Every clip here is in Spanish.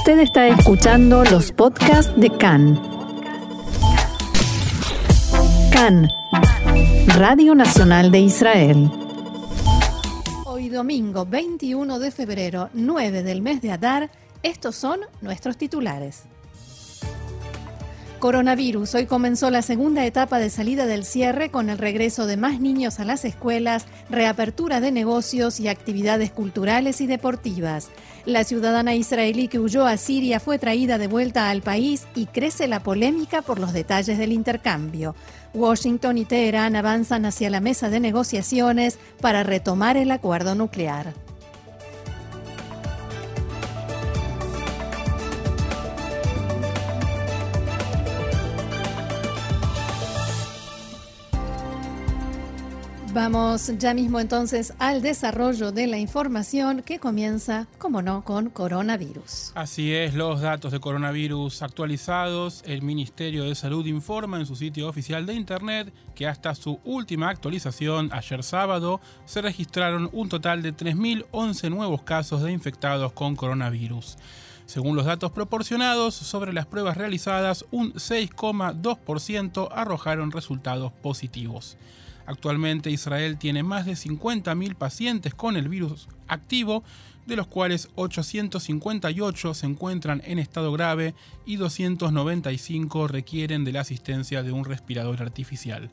Usted está escuchando los podcasts de CAN. CAN, Radio Nacional de Israel. Hoy domingo 21 de febrero, 9 del mes de Adar, estos son nuestros titulares. Coronavirus. Hoy comenzó la segunda etapa de salida del cierre con el regreso de más niños a las escuelas, reapertura de negocios y actividades culturales y deportivas. La ciudadana israelí que huyó a Siria fue traída de vuelta al país y crece la polémica por los detalles del intercambio. Washington y Teherán avanzan hacia la mesa de negociaciones para retomar el acuerdo nuclear. Vamos ya mismo entonces al desarrollo de la información que comienza, como no, con coronavirus. Así es, los datos de coronavirus actualizados. El Ministerio de Salud informa en su sitio oficial de Internet que hasta su última actualización, ayer sábado, se registraron un total de 3.011 nuevos casos de infectados con coronavirus. Según los datos proporcionados sobre las pruebas realizadas, un 6,2% arrojaron resultados positivos. Actualmente Israel tiene más de 50.000 pacientes con el virus activo, de los cuales 858 se encuentran en estado grave y 295 requieren de la asistencia de un respirador artificial.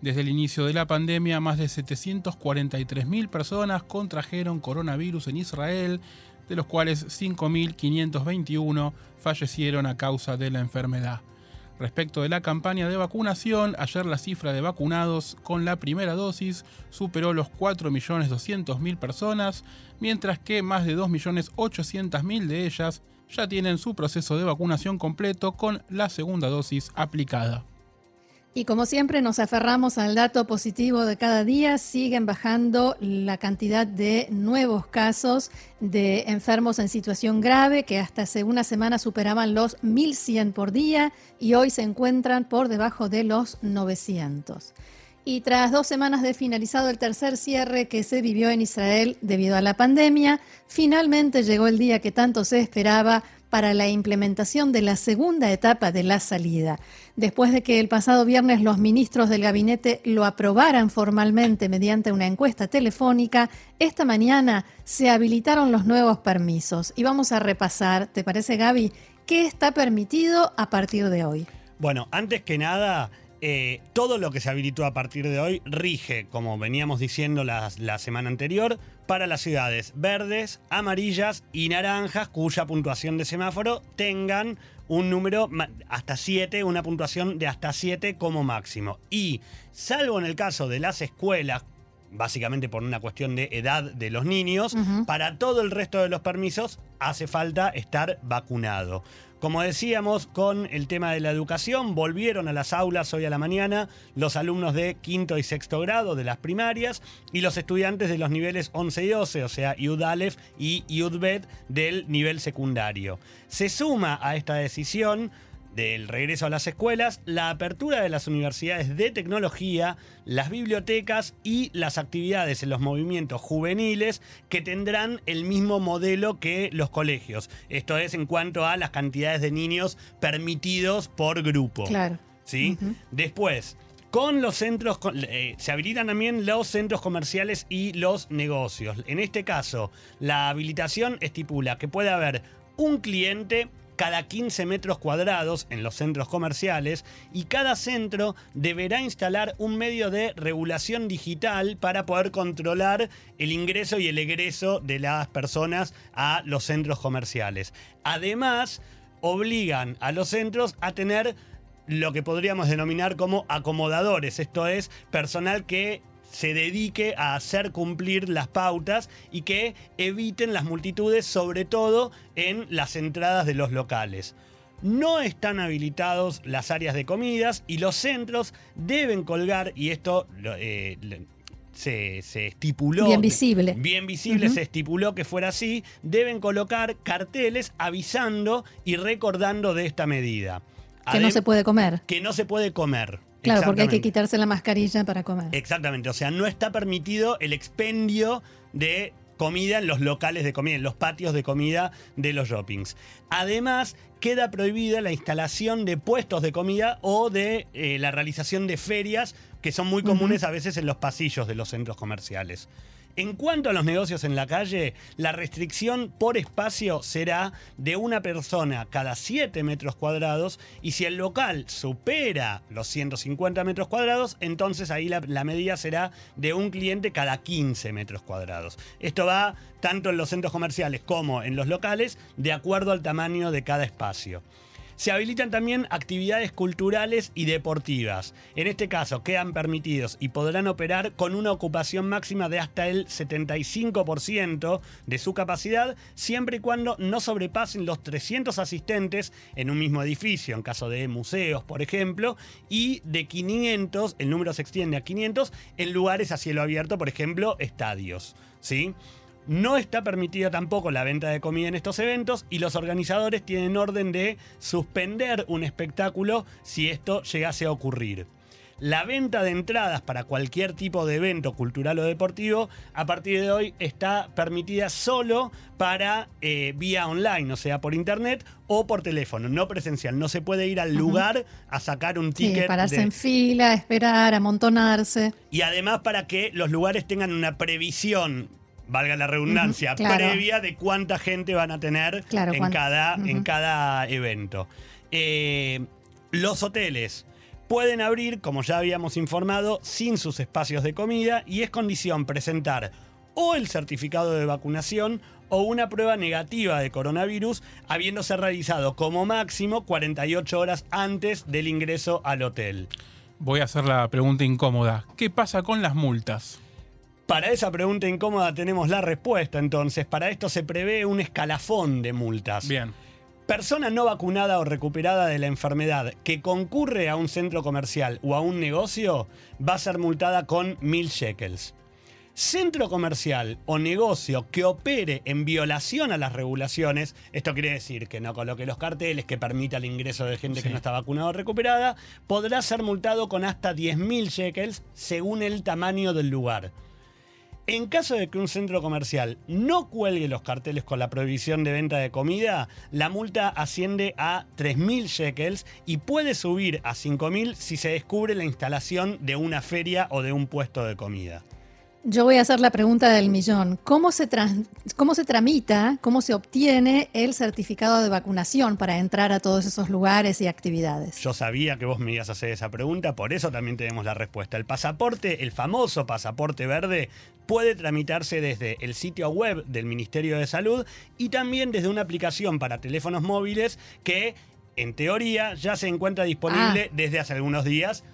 Desde el inicio de la pandemia, más de 743.000 personas contrajeron coronavirus en Israel, de los cuales 5.521 fallecieron a causa de la enfermedad. Respecto de la campaña de vacunación, ayer la cifra de vacunados con la primera dosis superó los 4.200.000 personas, mientras que más de 2.800.000 de ellas ya tienen su proceso de vacunación completo con la segunda dosis aplicada. Y como siempre nos aferramos al dato positivo de cada día, siguen bajando la cantidad de nuevos casos de enfermos en situación grave que hasta hace una semana superaban los 1.100 por día y hoy se encuentran por debajo de los 900. Y tras dos semanas de finalizado el tercer cierre que se vivió en Israel debido a la pandemia, finalmente llegó el día que tanto se esperaba para la implementación de la segunda etapa de la salida. Después de que el pasado viernes los ministros del gabinete lo aprobaran formalmente mediante una encuesta telefónica, esta mañana se habilitaron los nuevos permisos. Y vamos a repasar, ¿te parece Gaby? ¿Qué está permitido a partir de hoy? Bueno, antes que nada, eh, todo lo que se habilitó a partir de hoy rige, como veníamos diciendo la, la, semana anterior, para las ciudades verdes, amarillas y naranjas, cuya puntuación de semáforo tengan un número hasta 7, una puntuación de hasta 7 como máximo. Y salvo en el caso de las escuelas, básicamente por una cuestión de edad de los niños, para todo el resto de los permisos hace falta estar vacunado. Como decíamos, con el tema de la educación, volvieron a las aulas hoy a la mañana los alumnos de quinto y sexto grado de las primarias y los estudiantes de los niveles 11 y 12, o sea, Yud Aleph y Yud Bet del nivel secundario. Se suma a esta decisión del regreso a las escuelas, la apertura de las universidades de tecnología, las bibliotecas y las actividades en los movimientos juveniles que tendrán el mismo modelo que los colegios. Esto es en cuanto a las cantidades de niños permitidos por grupo. Claro. ¿Sí? Después, con los centros, eh, se habilitan también los centros comerciales y los negocios. En este caso, la habilitación estipula que puede haber un cliente cada 15 metros cuadrados en los centros comerciales y cada centro deberá instalar un medio de regulación digital para poder controlar el ingreso y el egreso de las personas a los centros comerciales. Además, obligan a los centros a tener lo que podríamos denominar como acomodadores, esto es personal que se dedique a hacer cumplir las pautas y que eviten las multitudes, sobre todo en las entradas de los locales. No están habilitados las áreas de comidas y los centros deben colgar, y esto eh, se, estipuló. Bien visible. Bien visible, se estipuló que fuera así. Deben colocar carteles avisando y recordando de esta medida. Que no se puede comer. Que no se puede comer. Claro, porque hay que quitarse la mascarilla para comer. Exactamente, o sea, no está permitido el expendio de comida en los locales de comida, en los patios de comida de los shoppings. Además, queda prohibida la instalación de puestos de comida o de eh, la realización de ferias que son muy comunes a veces en los pasillos de los centros comerciales. En cuanto a los negocios en la calle, la restricción por espacio será de una persona cada 7 metros cuadrados y si el local supera los 150 metros cuadrados, entonces ahí la, la medida será de un cliente cada 15 metros cuadrados. Esto va tanto en los centros comerciales como en los locales, de acuerdo al tamaño de cada espacio. Se habilitan también actividades culturales y deportivas. En este caso quedan permitidos y podrán operar con una ocupación máxima de hasta el 75% de su capacidad, siempre y cuando no sobrepasen los 300 asistentes en un mismo edificio, en caso de museos, por ejemplo, y de 500, el número se extiende a 500 en lugares a cielo abierto, por ejemplo, estadios. ¿Sí? No está permitida tampoco la venta de comida en estos eventos y los organizadores tienen orden de suspender un espectáculo si esto llegase a ocurrir. La venta de entradas para cualquier tipo de evento cultural o deportivo a partir de hoy está permitida solo para eh, vía online, o sea, por internet o por teléfono, no presencial. No se puede ir al lugar a sacar un ticket. Sí, pararse en fila, esperar, amontonarse. Y además para que los lugares tengan una previsión valga la redundancia, claro. previa de cuánta gente van a tener Claro, en, cada, en cada evento. Eh, los hoteles pueden abrir, como ya habíamos informado, sin sus espacios de comida y es condición presentar o el certificado de vacunación o una prueba negativa de coronavirus, habiéndose realizado como máximo 48 horas antes del ingreso al hotel. Voy a hacer la pregunta incómoda. ¿Qué pasa con las multas? Para esa pregunta incómoda tenemos la respuesta entonces. Para esto se prevé un escalafón de multas. Bien. Persona no vacunada o recuperada de la enfermedad que concurre a un centro comercial o a un negocio va a ser multada con mil shekels. Centro comercial o negocio que opere en violación a las regulaciones, esto quiere decir que no coloque los carteles, que permita el ingreso de gente que no está vacunada o recuperada, podrá ser multado con hasta 10.000 shekels según el tamaño del lugar. En caso de que un centro comercial no cuelgue los carteles con la prohibición de venta de comida, la multa asciende a 3.000 shekels y puede subir a 5.000 si se descubre la instalación de una feria o de un puesto de comida. Yo voy a hacer la pregunta del millón. ¿Cómo se, ¿Cómo se tramita, cómo se obtiene el certificado de vacunación para entrar a todos esos lugares y actividades? Yo sabía que vos me ibas a hacer esa pregunta, por eso también tenemos la respuesta. El pasaporte, el famoso pasaporte verde, puede tramitarse desde el sitio web del Ministerio de Salud y también desde una aplicación para teléfonos móviles que, en teoría, ya se encuentra disponible desde hace algunos días.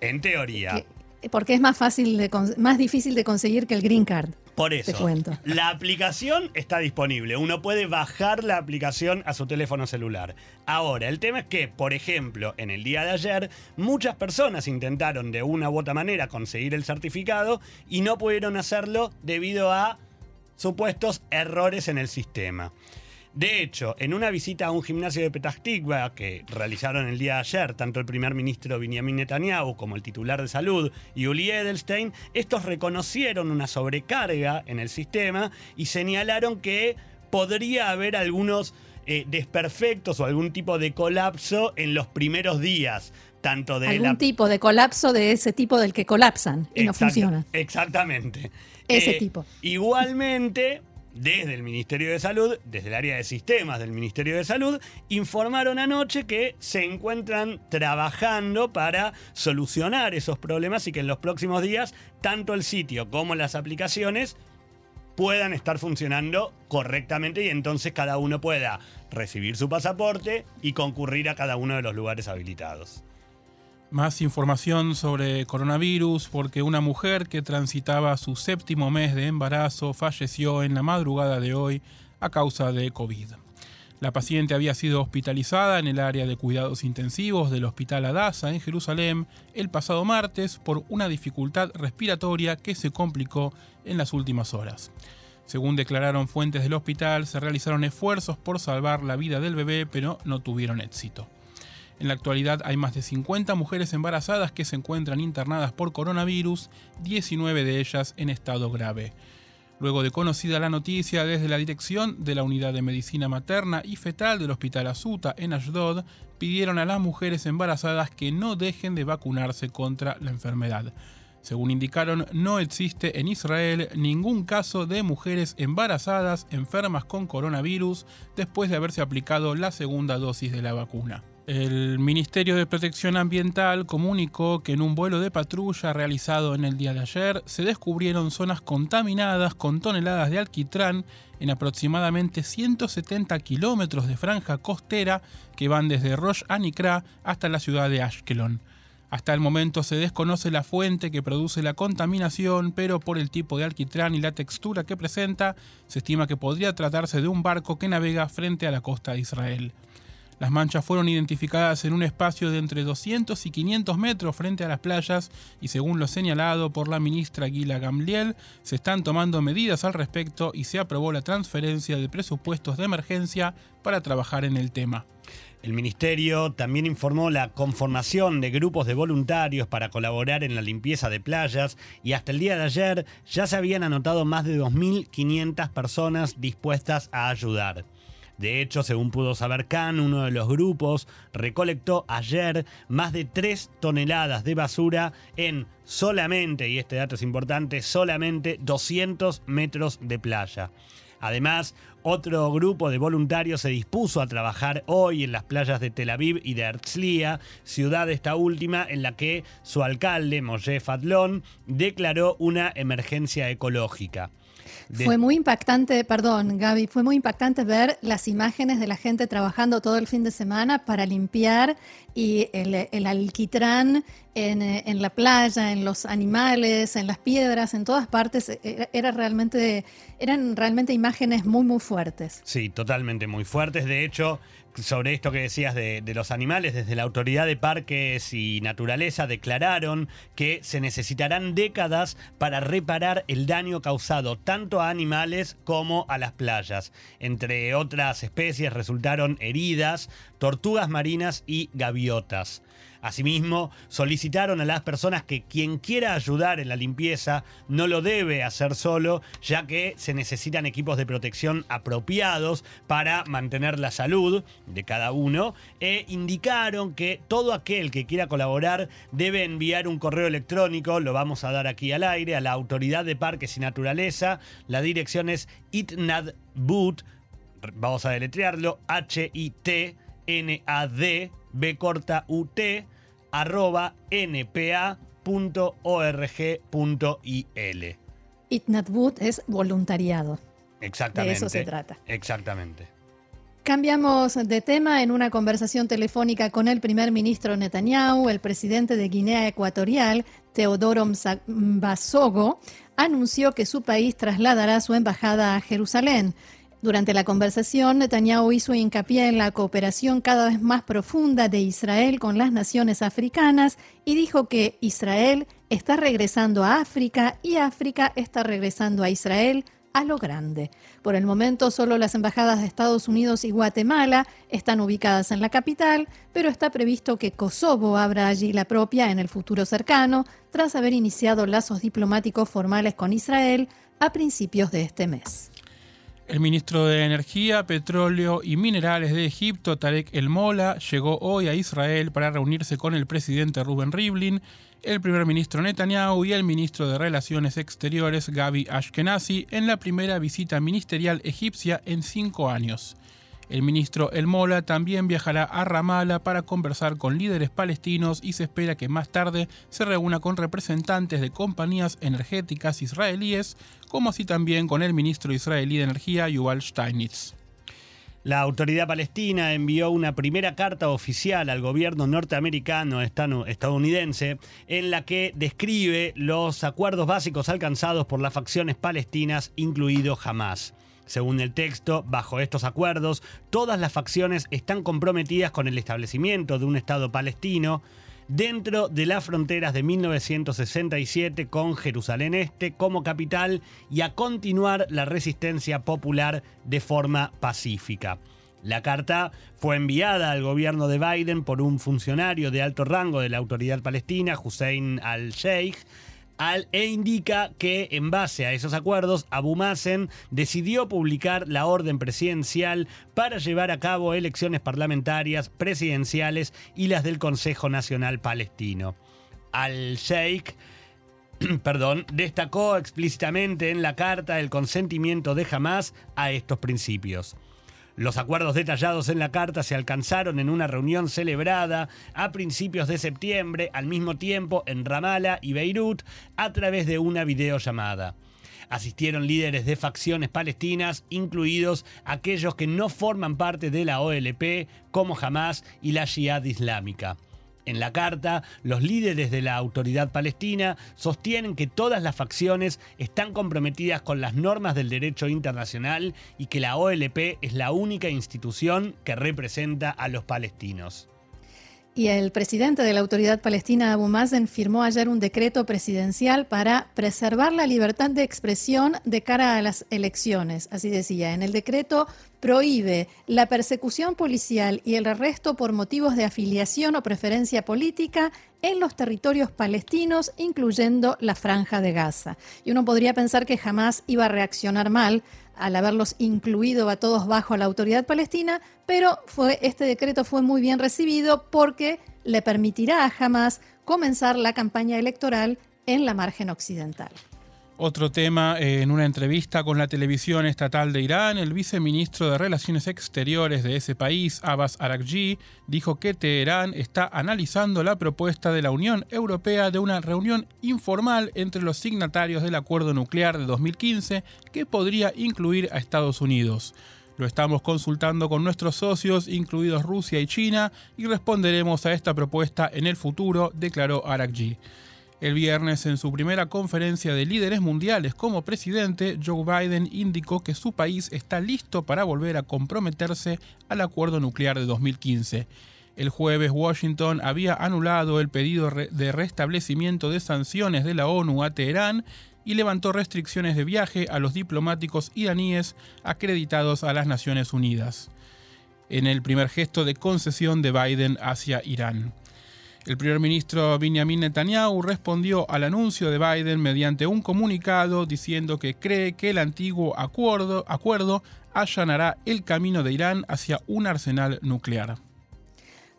En teoría. Porque es más fácil, de con- más difícil de conseguir que el green card. Por eso, Te cuento. la aplicación está disponible. Uno puede bajar la aplicación a su teléfono celular. Ahora, el tema es que, por ejemplo, en el día de ayer, muchas personas intentaron de una u otra manera conseguir el certificado y no pudieron hacerlo debido a supuestos errores en el sistema. De hecho, en una visita a un gimnasio de Petah Tikva que realizaron el día de ayer, tanto el primer ministro Benjamin Netanyahu como el titular de salud, Yuli Edelstein, estos reconocieron una sobrecarga en el sistema y señalaron que podría haber algunos eh, desperfectos o algún tipo de colapso en los primeros días, tanto de Algún la tipo de colapso de ese tipo del que colapsan y no funciona. Exactamente. Eh, Ese tipo. Igualmente, desde el Ministerio de Salud, desde el área de sistemas del Ministerio de Salud, informaron anoche que se encuentran trabajando para solucionar esos problemas y que en los próximos días, tanto el sitio como las aplicaciones puedan estar funcionando correctamente y entonces cada uno pueda recibir su pasaporte y concurrir a cada uno de los lugares habilitados. Más información sobre coronavirus porque una mujer que transitaba su séptimo mes de embarazo falleció en la madrugada de hoy a causa de COVID. La paciente había sido hospitalizada en el área de cuidados intensivos del Hospital Adasa en Jerusalén el pasado martes por una dificultad respiratoria que se complicó en las últimas horas. Según declararon fuentes del hospital, se realizaron esfuerzos por salvar la vida del bebé, pero no tuvieron éxito. En la actualidad hay más de 50 mujeres embarazadas que se encuentran internadas por coronavirus, 19 de ellas en estado grave. Luego de conocida la noticia desde la dirección de la Unidad de Medicina Materna y Fetal del Hospital Asuta en Ashdod, pidieron a las mujeres embarazadas que no dejen de vacunarse contra la enfermedad. Según indicaron, no existe en Israel ningún caso de mujeres embarazadas enfermas con coronavirus después de haberse aplicado la segunda dosis de la vacuna. El Ministerio de Protección Ambiental comunicó que en un vuelo de patrulla realizado en el día de ayer se descubrieron zonas contaminadas con toneladas de alquitrán en aproximadamente 170 kilómetros de franja costera que van desde Rosh Anikra hasta la ciudad de Ashkelon. Hasta el momento se desconoce la fuente que produce la contaminación, pero por el tipo de alquitrán y la textura que presenta, se estima que podría tratarse de un barco que navega frente a la costa de Israel. Las manchas fueron identificadas en un espacio de entre 200 y 500 metros frente a las playas y según lo señalado por la ministra Gila Gamliel, se están tomando medidas al respecto y se aprobó la transferencia de presupuestos de emergencia para trabajar en el tema. El ministerio también informó la conformación de grupos de voluntarios para colaborar en la limpieza de playas y hasta el día de ayer ya se habían anotado más de 2.500 personas dispuestas a ayudar. De hecho, según pudo saber Khan, uno de los grupos recolectó ayer más de 3 toneladas de basura en solamente, y este dato es importante, solamente 200 metros de playa. Además, otro grupo de voluntarios se dispuso a trabajar hoy en las playas de Tel Aviv y de Herzliya, ciudad esta última en la que su alcalde, Moshe Fadlon, declaró una emergencia ecológica. Fue muy impactante, perdón Gaby, fue muy impactante ver las imágenes de la gente trabajando todo el fin de semana para limpiar y el, alquitrán en, la playa, en los animales, en las piedras, en todas partes, era, realmente, eran realmente imágenes muy, muy fuertes. Sí, totalmente muy fuertes. De hecho, sobre esto que decías de, los animales, desde la Autoridad de Parques y Naturaleza declararon que se necesitarán décadas para reparar el daño causado tanto a animales como a las playas. Entre otras especies resultaron heridas, tortugas marinas y gaviotas. Asimismo, solicitaron a las personas que quien quiera ayudar en la limpieza no lo debe hacer solo, ya que se necesitan equipos de protección apropiados para mantener la salud de cada uno, e indicaron que todo aquel que quiera colaborar debe enviar un correo electrónico, lo vamos a dar aquí al aire, a la Autoridad de Parques y Naturaleza. La dirección es itnadbut, vamos a deletrearlo, H-I-T. N-A-D B corta U-T arroba npa.org.il. Itnatbut es voluntariado. Exactamente. De eso se trata. Exactamente. Cambiamos de tema en una conversación telefónica con el primer ministro Netanyahu, el presidente de Guinea Ecuatorial, Teodoro Mbasogo, anunció que su país trasladará su embajada a Jerusalén. Durante la conversación, Netanyahu hizo hincapié en la cooperación cada vez más profunda de Israel con las naciones africanas y dijo que Israel está regresando a África y África está regresando a Israel a lo grande. Por el momento, solo las embajadas de Estados Unidos y Guatemala están ubicadas en la capital, pero está previsto que Kosovo abra allí la propia en el futuro cercano, tras haber iniciado lazos diplomáticos formales con Israel a principios de este mes. El ministro de Energía, Petróleo y Minerales de Egipto, Tarek El Mola, llegó hoy a Israel para reunirse con el presidente Rubén Rivlin, el primer ministro Netanyahu y el ministro de Relaciones Exteriores, Gaby Ashkenazi, en la primera visita ministerial egipcia en cinco años. El ministro El Mola también viajará a Ramallah para conversar con líderes palestinos y se espera que más tarde se reúna con representantes de compañías energéticas israelíes, como así también con el ministro israelí de Energía Yuval Steinitz. La autoridad palestina envió una primera carta oficial al gobierno norteamericano estadounidense en la que describe los acuerdos básicos alcanzados por las facciones palestinas, incluido Hamas. Según el texto, bajo estos acuerdos, todas las facciones están comprometidas con el establecimiento de un Estado palestino dentro de las fronteras de 1967 con Jerusalén Este como capital y a continuar la resistencia popular de forma pacífica. La carta fue enviada al gobierno de Biden por un funcionario de alto rango de la autoridad palestina, Hussein al-Sheikh, al, e indica que en base a esos acuerdos, Abu Mazen decidió publicar la orden presidencial para llevar a cabo elecciones parlamentarias, presidenciales y las del Consejo Nacional Palestino. Al-Sheikh perdón, destacó explícitamente en la carta el consentimiento de Hamas a estos principios. Los acuerdos detallados en la carta se alcanzaron en una reunión celebrada a principios de septiembre, al mismo tiempo en Ramallah y Beirut, a través de una videollamada. Asistieron líderes de facciones palestinas, incluidos aquellos que no forman parte de la OLP, como Hamas y la Jihad Islámica. En la carta, los líderes de la autoridad palestina sostienen que todas las facciones están comprometidas con las normas del derecho internacional y que la OLP es la única institución que representa a los palestinos. Y el presidente de la Autoridad Palestina, Abu Mazen, firmó ayer un decreto presidencial para preservar la libertad de expresión de cara a las elecciones. Así decía, en el decreto prohíbe la persecución policial y el arresto por motivos de afiliación o preferencia política en los territorios palestinos, incluyendo la franja de Gaza. Y uno podría pensar que jamás iba a reaccionar mal al haberlos incluido a todos bajo la autoridad palestina, pero este decreto fue muy bien recibido porque le permitirá a Hamas comenzar la campaña electoral en la margen occidental. Otro tema, eh, en una entrevista con la televisión estatal de Irán, el viceministro de Relaciones Exteriores de ese país, Abbas Arakji, dijo que Teherán está analizando la propuesta de la Unión Europea de una reunión informal entre los signatarios del acuerdo nuclear de 2015 que podría incluir a Estados Unidos. Lo estamos consultando con nuestros socios, incluidos Rusia y China, y responderemos a esta propuesta en el futuro, declaró Arakji. El viernes, en su primera conferencia de líderes mundiales como presidente, Joe Biden indicó que su país está listo para volver a comprometerse al acuerdo nuclear de 2015. El jueves Washington había anulado el pedido de restablecimiento de sanciones de la ONU a Teherán y levantó restricciones de viaje a los diplomáticos iraníes acreditados a las Naciones Unidas, en el primer gesto de concesión de Biden hacia Irán. El primer ministro Benjamin Netanyahu respondió al anuncio de Biden mediante un comunicado diciendo que cree que el antiguo acuerdo, acuerdo allanará el camino de Irán hacia un arsenal nuclear.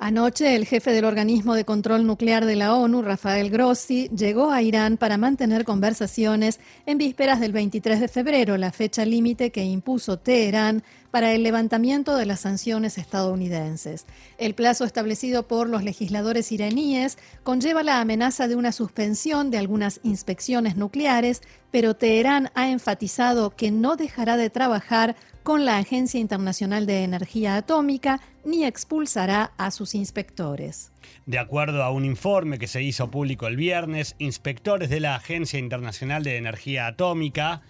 Anoche, el jefe del organismo de control nuclear de la ONU, Rafael Grossi, llegó a Irán para mantener conversaciones en vísperas del 23 de febrero, la fecha límite que impuso Teherán para el levantamiento de las sanciones estadounidenses. El plazo establecido por los legisladores iraníes conlleva la amenaza de una suspensión de algunas inspecciones nucleares, pero Teherán ha enfatizado que no dejará de trabajar con la Agencia Internacional de Energía Atómica ni expulsará a sus inspectores. De acuerdo a un informe que se hizo público el viernes, inspectores de la Agencia Internacional de Energía Atómica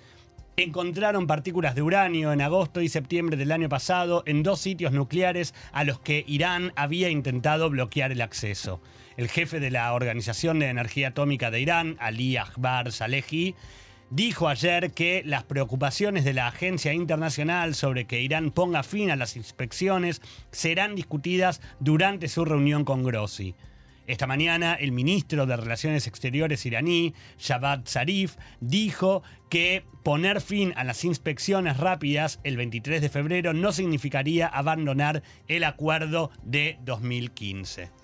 encontraron partículas de uranio en agosto y septiembre del año pasado en dos sitios nucleares a los que Irán había intentado bloquear el acceso. El jefe de la Organización de Energía Atómica de Irán, Ali Akbar Salehi, dijo ayer que las preocupaciones de la agencia internacional sobre que Irán ponga fin a las inspecciones serán discutidas durante su reunión con Grossi. Esta mañana, el ministro de Relaciones Exteriores iraní, Javad Zarif, dijo que poner fin a las inspecciones rápidas el 23 de febrero no significaría abandonar el acuerdo de 2015.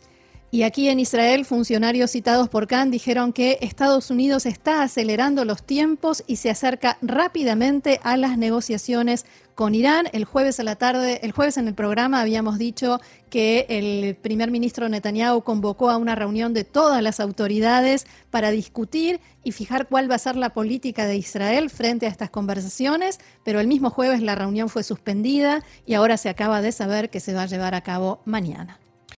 Y aquí en Israel, funcionarios citados por Khan dijeron que Estados Unidos está acelerando los tiempos y se acerca rápidamente a las negociaciones con Irán. El jueves a la tarde, el jueves en el programa habíamos dicho que el primer ministro Netanyahu convocó a una reunión de todas las autoridades para discutir y fijar cuál va a ser la política de Israel frente a estas conversaciones, pero el mismo jueves la reunión fue suspendida y ahora se acaba de saber que se va a llevar a cabo mañana.